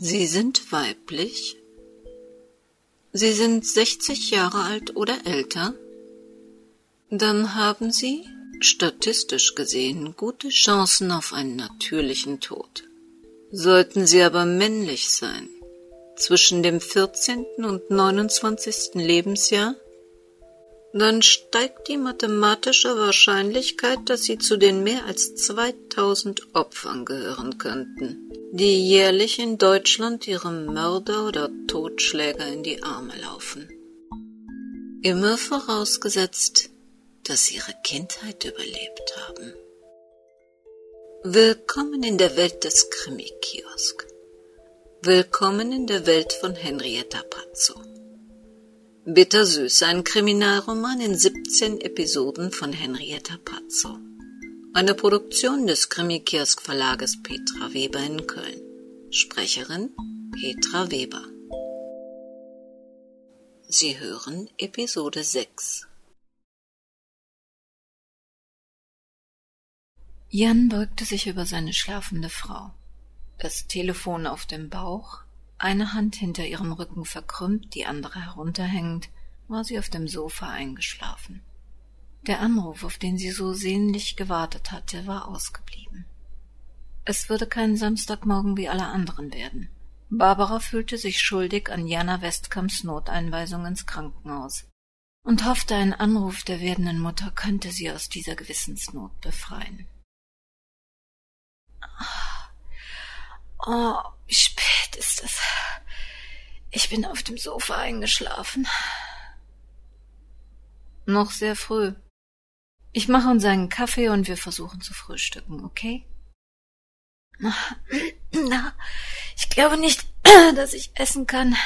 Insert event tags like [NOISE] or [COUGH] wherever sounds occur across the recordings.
Sie sind weiblich? Sie sind 60 Jahre alt oder älter? Dann haben Sie, statistisch gesehen, gute Chancen auf einen natürlichen Tod. Sollten Sie aber männlich sein, zwischen dem 14. und 29. Lebensjahr, dann steigt die mathematische Wahrscheinlichkeit, dass sie zu den mehr als 2000 Opfern gehören könnten, die jährlich in Deutschland ihrem Mörder oder Totschläger in die Arme laufen. Immer vorausgesetzt, dass sie ihre Kindheit überlebt haben. Willkommen in der Welt des Krimi-Kiosk. Willkommen in der Welt von Henrietta Pazzo. Bittersüß, ein Kriminalroman in 17 Episoden von Henrietta Pazzo. Eine Produktion des Krimikiosk Verlages Petra Weber in Köln. Sprecherin Petra Weber. Sie hören Episode 6. Jan beugte sich über seine schlafende Frau. Das Telefon auf dem Bauch, eine Hand hinter ihrem Rücken verkrümmt, die andere herunterhängend, war sie auf dem Sofa eingeschlafen. Der Anruf, auf den sie so sehnlich gewartet hatte, war ausgeblieben. Es würde kein Samstagmorgen wie alle anderen werden. Barbara fühlte sich schuldig an Jana Westkamps Noteinweisung ins Krankenhaus und hoffte, ein Anruf der werdenden Mutter könnte sie aus dieser Gewissensnot befreien. Oh, wie spät ist es? Ich bin auf dem Sofa eingeschlafen. Noch sehr früh. Ich mache uns einen Kaffee und wir versuchen zu frühstücken, okay? Na, [CLEARS THROAT] ich glaube nicht, [CLEARS THROAT] dass ich essen kann.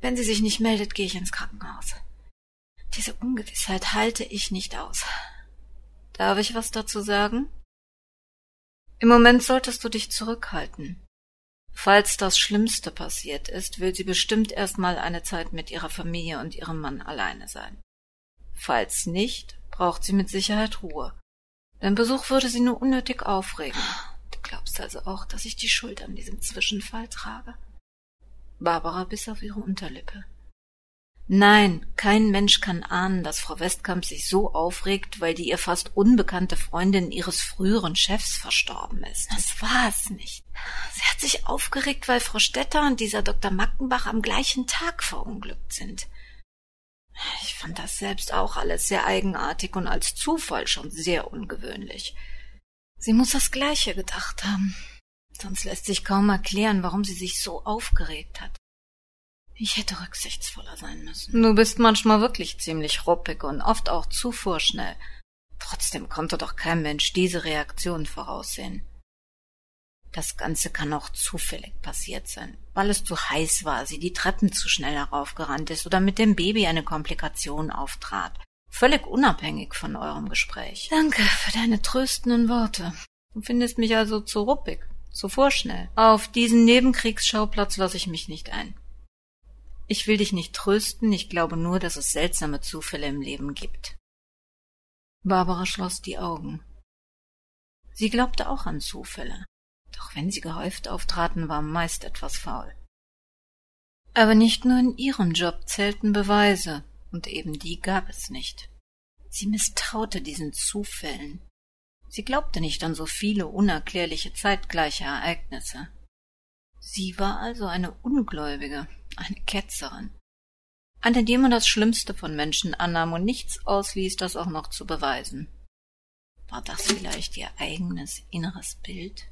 Wenn sie sich nicht meldet, gehe ich ins Krankenhaus. Diese Ungewissheit halte ich nicht aus. Darf ich was dazu sagen? Im Moment solltest du dich zurückhalten. Falls das Schlimmste passiert ist, will sie bestimmt erstmal eine Zeit mit ihrer Familie und ihrem Mann alleine sein. Falls nicht, braucht sie mit Sicherheit Ruhe. Dein Besuch würde sie nur unnötig aufregen. Du glaubst also auch, dass ich die Schuld an diesem Zwischenfall trage? Barbara biss auf ihre Unterlippe. Nein, kein Mensch kann ahnen, dass Frau Westkamp sich so aufregt, weil die ihr fast unbekannte Freundin ihres früheren Chefs verstorben ist. Das war es nicht. Sie hat sich aufgeregt, weil Frau Stetter und dieser Dr. Mackenbach am gleichen Tag verunglückt sind. Ich fand das selbst auch alles sehr eigenartig und als Zufall schon sehr ungewöhnlich. Sie muss das Gleiche gedacht haben. Sonst lässt sich kaum erklären, warum sie sich so aufgeregt hat. Ich hätte rücksichtsvoller sein müssen. Du bist manchmal wirklich ziemlich ruppig und oft auch zu vorschnell. Trotzdem konnte doch kein Mensch diese Reaktion voraussehen. Das Ganze kann auch zufällig passiert sein, weil es zu heiß war, sie die Treppen zu schnell heraufgerannt ist oder mit dem Baby eine Komplikation auftrat. Völlig unabhängig von eurem Gespräch. Danke für deine tröstenden Worte. Du findest mich also zu ruppig, zu vorschnell. Auf diesen Nebenkriegsschauplatz lasse ich mich nicht ein. Ich will dich nicht trösten, ich glaube nur, dass es seltsame Zufälle im Leben gibt. Barbara schloss die Augen. Sie glaubte auch an Zufälle, doch wenn sie gehäuft auftraten, war meist etwas faul. Aber nicht nur in ihrem Job zählten Beweise, und eben die gab es nicht. Sie misstraute diesen Zufällen. Sie glaubte nicht an so viele unerklärliche zeitgleiche Ereignisse. Sie war also eine Ungläubige, eine Ketzerin, eine, die man das Schlimmste von Menschen annahm und nichts ausließ, das auch noch zu beweisen. War das vielleicht ihr eigenes inneres Bild?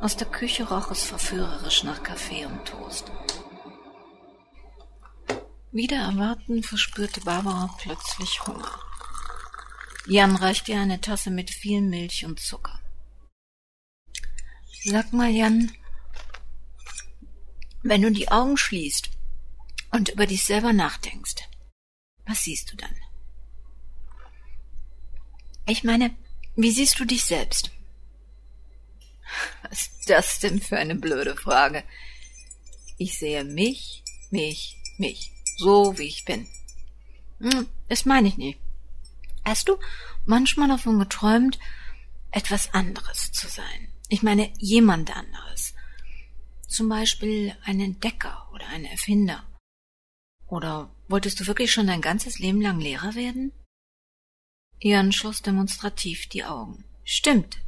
Aus der Küche roch es verführerisch nach Kaffee und Toast. Wieder erwarten verspürte Barbara plötzlich Hunger. Jan reichte ihr eine Tasse mit viel Milch und Zucker. Sag mal, Jan, wenn du die Augen schließt und über dich selber nachdenkst, was siehst du dann? Ich meine, wie siehst du dich selbst? Was ist das denn für eine blöde Frage? Ich sehe mich, mich, mich, so wie ich bin. Hm, das meine ich nicht. Hast du manchmal davon geträumt, etwas anderes zu sein? Ich meine jemand anderes. Zum Beispiel ein Entdecker oder ein Erfinder. Oder wolltest du wirklich schon dein ganzes Leben lang Lehrer werden? Jan schloss demonstrativ die Augen. Stimmt.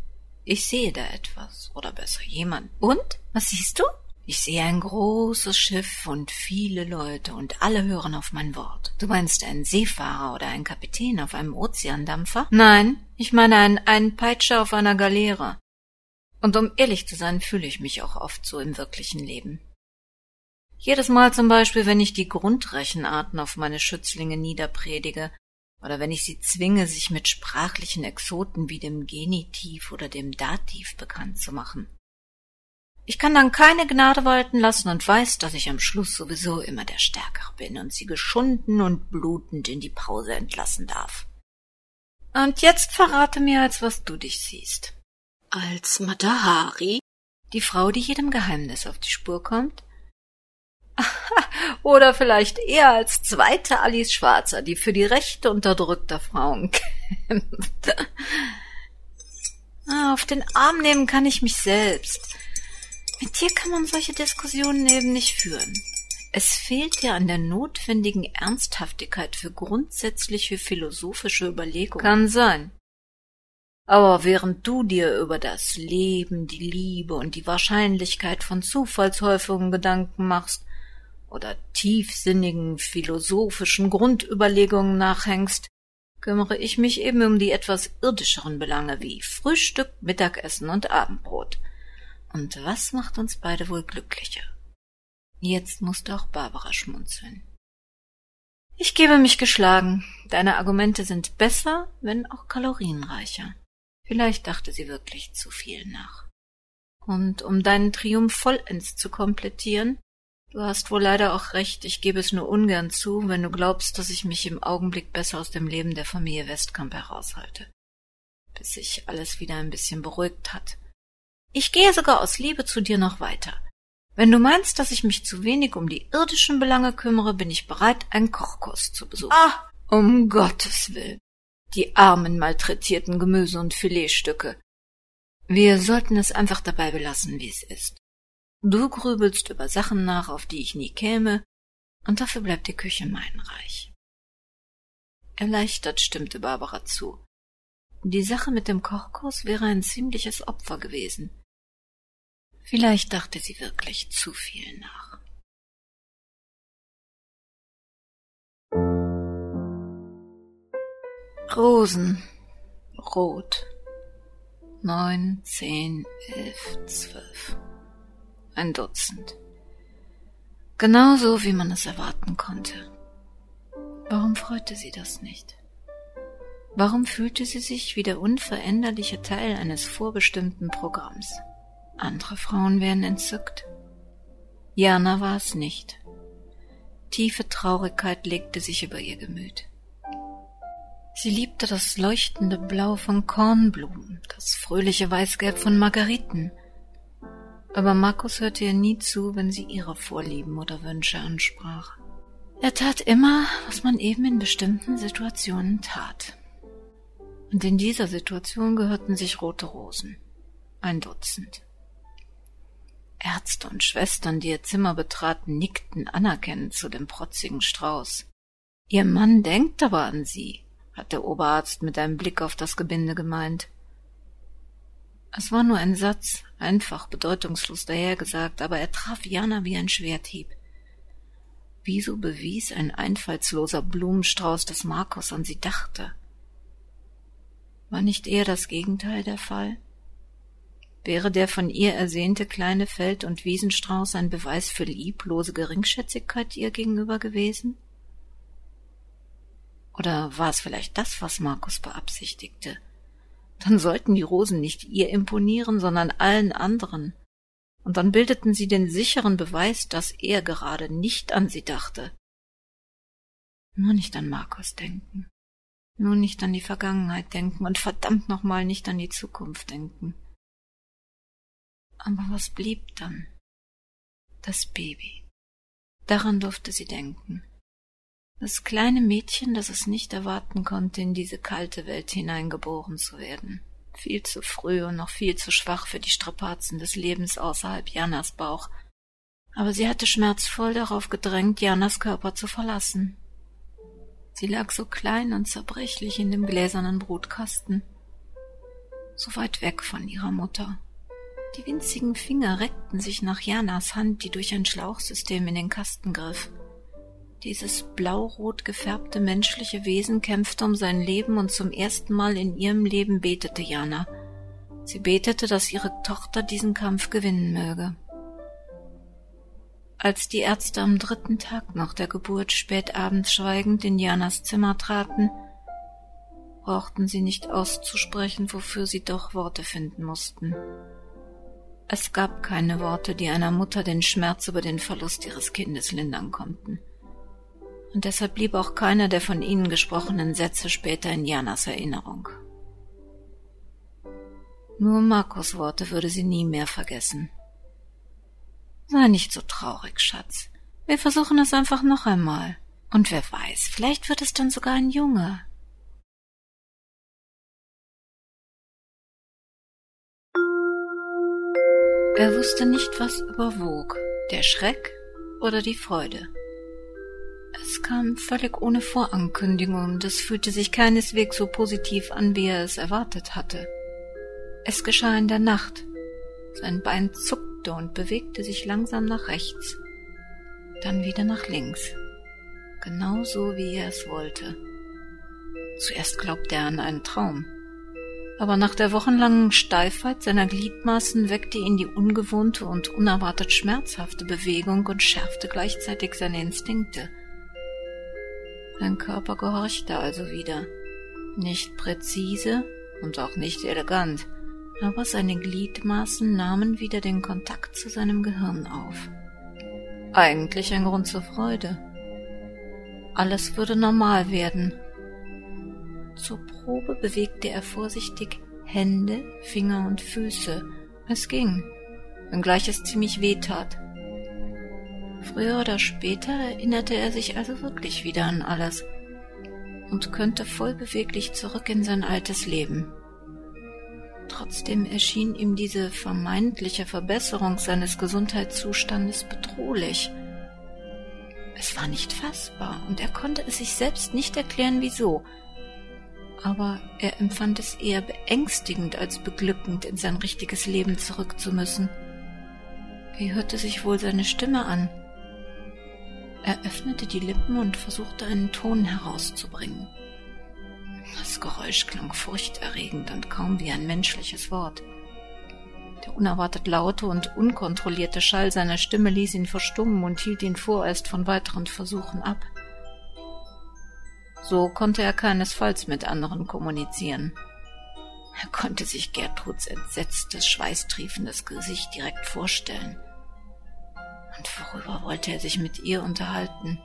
Ich sehe da etwas. Oder besser jemand. Und? Was siehst du? Ich sehe ein großes Schiff und viele Leute und alle hören auf mein Wort. Du meinst einen Seefahrer oder einen Kapitän auf einem Ozeandampfer? Nein, ich meine einen, einen Peitscher auf einer Galeere. Und um ehrlich zu sein, fühle ich mich auch oft so im wirklichen Leben. Jedes Mal zum Beispiel, wenn ich die Grundrechenarten auf meine Schützlinge niederpredige, oder wenn ich sie zwinge, sich mit sprachlichen Exoten wie dem Genitiv oder dem Dativ bekannt zu machen. Ich kann dann keine Gnade walten lassen und weiß, dass ich am Schluss sowieso immer der Stärkere bin und sie geschunden und blutend in die Pause entlassen darf. Und jetzt verrate mir, als was du dich siehst als Matahari, die Frau, die jedem Geheimnis auf die Spur kommt? [LAUGHS] Oder vielleicht eher als zweite Alice Schwarzer, die für die Rechte unterdrückter Frauen [LAUGHS] kämpft. Ah, auf den Arm nehmen kann ich mich selbst. Mit dir kann man solche Diskussionen eben nicht führen. Es fehlt dir an der notwendigen Ernsthaftigkeit für grundsätzliche philosophische Überlegungen. Kann sein. Aber während du dir über das Leben, die Liebe und die Wahrscheinlichkeit von Zufallshäufungen Gedanken machst oder tiefsinnigen philosophischen Grundüberlegungen nachhängst, kümmere ich mich eben um die etwas irdischeren Belange wie Frühstück, Mittagessen und Abendbrot. Und was macht uns beide wohl glücklicher? Jetzt musste auch Barbara schmunzeln. Ich gebe mich geschlagen. Deine Argumente sind besser, wenn auch kalorienreicher. Vielleicht dachte sie wirklich zu viel nach. Und um deinen Triumph vollends zu komplettieren, du hast wohl leider auch recht, ich gebe es nur ungern zu, wenn du glaubst, dass ich mich im Augenblick besser aus dem Leben der Familie Westkamp heraushalte. Bis sich alles wieder ein bisschen beruhigt hat. Ich gehe sogar aus Liebe zu dir noch weiter. Wenn du meinst, dass ich mich zu wenig um die irdischen Belange kümmere, bin ich bereit, einen Kochkurs zu besuchen. Ah, um Gottes Willen die armen malträtierten Gemüse und Filetstücke. Wir sollten es einfach dabei belassen, wie es ist. Du grübelst über Sachen nach, auf die ich nie käme, und dafür bleibt die Küche mein Reich. Erleichtert stimmte Barbara zu. Die Sache mit dem Kochkurs wäre ein ziemliches Opfer gewesen. Vielleicht dachte sie wirklich zu viel nach. Rosen. Rot. Neun, zehn, elf, zwölf. Ein Dutzend. Genauso, wie man es erwarten konnte. Warum freute sie das nicht? Warum fühlte sie sich wie der unveränderliche Teil eines vorbestimmten Programms? Andere Frauen wären entzückt. Jana war es nicht. Tiefe Traurigkeit legte sich über ihr Gemüt. Sie liebte das leuchtende Blau von Kornblumen, das fröhliche Weißgelb von Margariten. Aber Markus hörte ihr nie zu, wenn sie ihre Vorlieben oder Wünsche ansprach. Er tat immer, was man eben in bestimmten Situationen tat. Und in dieser Situation gehörten sich rote Rosen. Ein Dutzend. Ärzte und Schwestern, die ihr Zimmer betraten, nickten anerkennend zu dem protzigen Strauß. Ihr Mann denkt aber an sie, hat der Oberarzt mit einem Blick auf das Gebinde gemeint. Es war nur ein Satz, einfach bedeutungslos dahergesagt, aber er traf Jana wie ein Schwerthieb. Wieso bewies ein einfallsloser Blumenstrauß, dass Markus an sie dachte? War nicht eher das Gegenteil der Fall? Wäre der von ihr ersehnte kleine Feld- und Wiesenstrauß ein Beweis für lieblose Geringschätzigkeit ihr gegenüber gewesen? Oder war es vielleicht das, was Markus beabsichtigte? Dann sollten die Rosen nicht ihr imponieren, sondern allen anderen. Und dann bildeten sie den sicheren Beweis, dass er gerade nicht an sie dachte. Nur nicht an Markus denken. Nur nicht an die Vergangenheit denken und verdammt nochmal nicht an die Zukunft denken. Aber was blieb dann? Das Baby. Daran durfte sie denken. Das kleine Mädchen, das es nicht erwarten konnte, in diese kalte Welt hineingeboren zu werden. viel zu früh und noch viel zu schwach für die Strapazen des Lebens außerhalb Janas Bauch, aber sie hatte schmerzvoll darauf gedrängt, Janas Körper zu verlassen. Sie lag so klein und zerbrechlich in dem gläsernen Brutkasten, so weit weg von ihrer Mutter. Die winzigen Finger reckten sich nach Janas Hand, die durch ein Schlauchsystem in den Kasten griff. Dieses blaurot gefärbte menschliche Wesen kämpfte um sein Leben und zum ersten Mal in ihrem Leben betete Jana. Sie betete, dass ihre Tochter diesen Kampf gewinnen möge. Als die Ärzte am dritten Tag nach der Geburt spät abends schweigend in Janas Zimmer traten, brauchten sie nicht auszusprechen, wofür sie doch Worte finden mussten. Es gab keine Worte, die einer Mutter den Schmerz über den Verlust ihres Kindes lindern konnten. Und deshalb blieb auch keiner der von ihnen gesprochenen Sätze später in Janas Erinnerung. Nur Markus Worte würde sie nie mehr vergessen. Sei nicht so traurig, Schatz. Wir versuchen es einfach noch einmal. Und wer weiß, vielleicht wird es dann sogar ein Junge. Er wusste nicht, was überwog, der Schreck oder die Freude. Es kam völlig ohne Vorankündigung und es fühlte sich keineswegs so positiv an, wie er es erwartet hatte. Es geschah in der Nacht. Sein Bein zuckte und bewegte sich langsam nach rechts, dann wieder nach links, genau so, wie er es wollte. Zuerst glaubte er an einen Traum, aber nach der wochenlangen Steifheit seiner Gliedmaßen weckte ihn die ungewohnte und unerwartet schmerzhafte Bewegung und schärfte gleichzeitig seine Instinkte. Sein Körper gehorchte also wieder. Nicht präzise und auch nicht elegant, aber seine Gliedmaßen nahmen wieder den Kontakt zu seinem Gehirn auf. Eigentlich ein Grund zur Freude. Alles würde normal werden, zur Probe bewegte er vorsichtig Hände, Finger und Füße. Es ging, wenngleich es ziemlich weh tat. Früher oder später erinnerte er sich also wirklich wieder an alles und könnte vollbeweglich zurück in sein altes Leben. Trotzdem erschien ihm diese vermeintliche Verbesserung seines Gesundheitszustandes bedrohlich. Es war nicht fassbar, und er konnte es sich selbst nicht erklären, wieso aber er empfand es eher beängstigend als beglückend, in sein richtiges Leben zurück zu müssen. Wie hörte sich wohl seine Stimme an? Er öffnete die Lippen und versuchte einen Ton herauszubringen. Das Geräusch klang furchterregend und kaum wie ein menschliches Wort. Der unerwartet laute und unkontrollierte Schall seiner Stimme ließ ihn verstummen und hielt ihn vorerst von weiteren Versuchen ab. So konnte er keinesfalls mit anderen kommunizieren. Er konnte sich Gertruds entsetztes, schweißtriefendes Gesicht direkt vorstellen. Und worüber wollte er sich mit ihr unterhalten?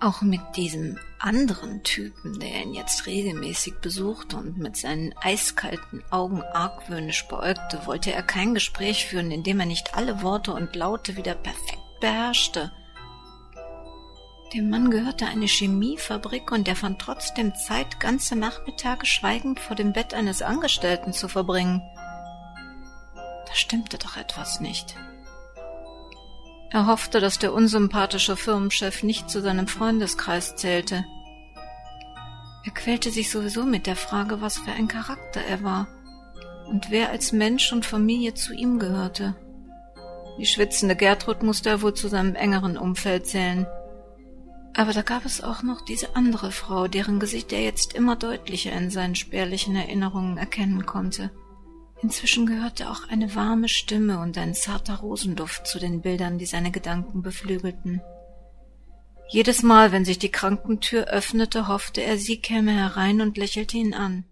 Auch mit diesem anderen Typen, der ihn jetzt regelmäßig besuchte und mit seinen eiskalten Augen argwöhnisch beäugte, wollte er kein Gespräch führen, in dem er nicht alle Worte und Laute wieder perfekt beherrschte. Dem Mann gehörte eine Chemiefabrik und er fand trotzdem Zeit, ganze Nachmittage schweigend vor dem Bett eines Angestellten zu verbringen. Da stimmte doch etwas nicht. Er hoffte, dass der unsympathische Firmenchef nicht zu seinem Freundeskreis zählte. Er quälte sich sowieso mit der Frage, was für ein Charakter er war und wer als Mensch und Familie zu ihm gehörte. Die schwitzende Gertrud musste er wohl zu seinem engeren Umfeld zählen. Aber da gab es auch noch diese andere Frau, deren Gesicht er jetzt immer deutlicher in seinen spärlichen Erinnerungen erkennen konnte. Inzwischen gehörte auch eine warme Stimme und ein zarter Rosenduft zu den Bildern, die seine Gedanken beflügelten. Jedes Mal, wenn sich die Krankentür öffnete, hoffte er, sie käme herein und lächelte ihn an.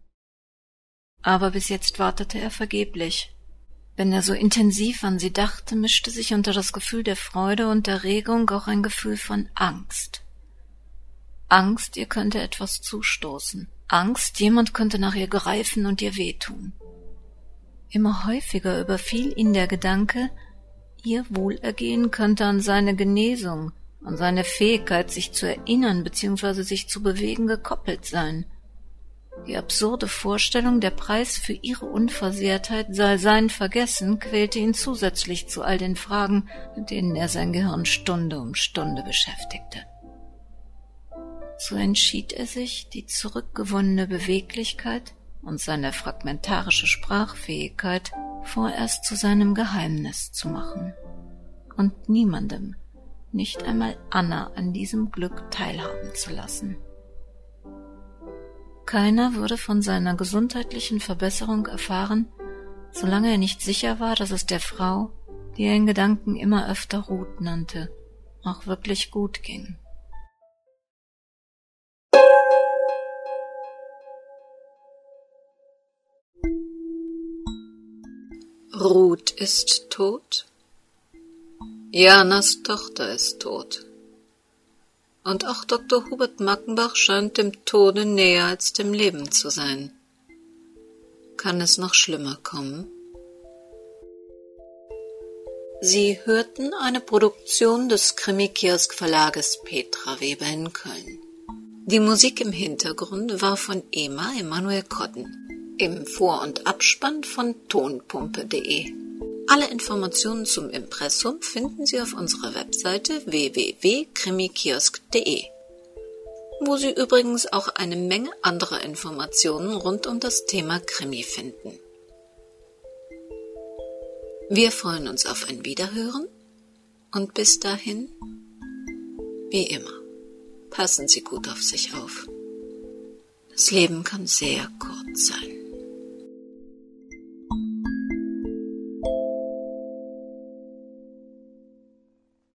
Aber bis jetzt wartete er vergeblich. Wenn er so intensiv an sie dachte, mischte sich unter das Gefühl der Freude und Erregung auch ein Gefühl von Angst. Angst, ihr könnte etwas zustoßen. Angst, jemand könnte nach ihr greifen und ihr wehtun. Immer häufiger überfiel ihn der Gedanke, ihr Wohlergehen könnte an seine Genesung, an seine Fähigkeit, sich zu erinnern bzw. sich zu bewegen, gekoppelt sein. Die absurde Vorstellung, der Preis für ihre Unversehrtheit sei sein Vergessen, quälte ihn zusätzlich zu all den Fragen, mit denen er sein Gehirn Stunde um Stunde beschäftigte. So entschied er sich, die zurückgewonnene Beweglichkeit und seine fragmentarische Sprachfähigkeit vorerst zu seinem Geheimnis zu machen und niemandem, nicht einmal Anna, an diesem Glück teilhaben zu lassen. Keiner würde von seiner gesundheitlichen Verbesserung erfahren, solange er nicht sicher war, dass es der Frau, die er in Gedanken immer öfter Ruth nannte, auch wirklich gut ging. Ruth ist tot? Janas Tochter ist tot. Und auch Dr. Hubert Mackenbach scheint dem Tode näher als dem Leben zu sein. Kann es noch schlimmer kommen? Sie hörten eine Produktion des Krimi-Kiosk Verlages Petra Weber in Köln. Die Musik im Hintergrund war von Ema Emanuel Kotten, im Vor- und Abspann von tonpumpe.de. Alle Informationen zum Impressum finden Sie auf unserer Webseite www.krimikiosk.de, wo Sie übrigens auch eine Menge anderer Informationen rund um das Thema Krimi finden. Wir freuen uns auf ein Wiederhören und bis dahin, wie immer, passen Sie gut auf sich auf. Das Leben kann sehr kurz sein.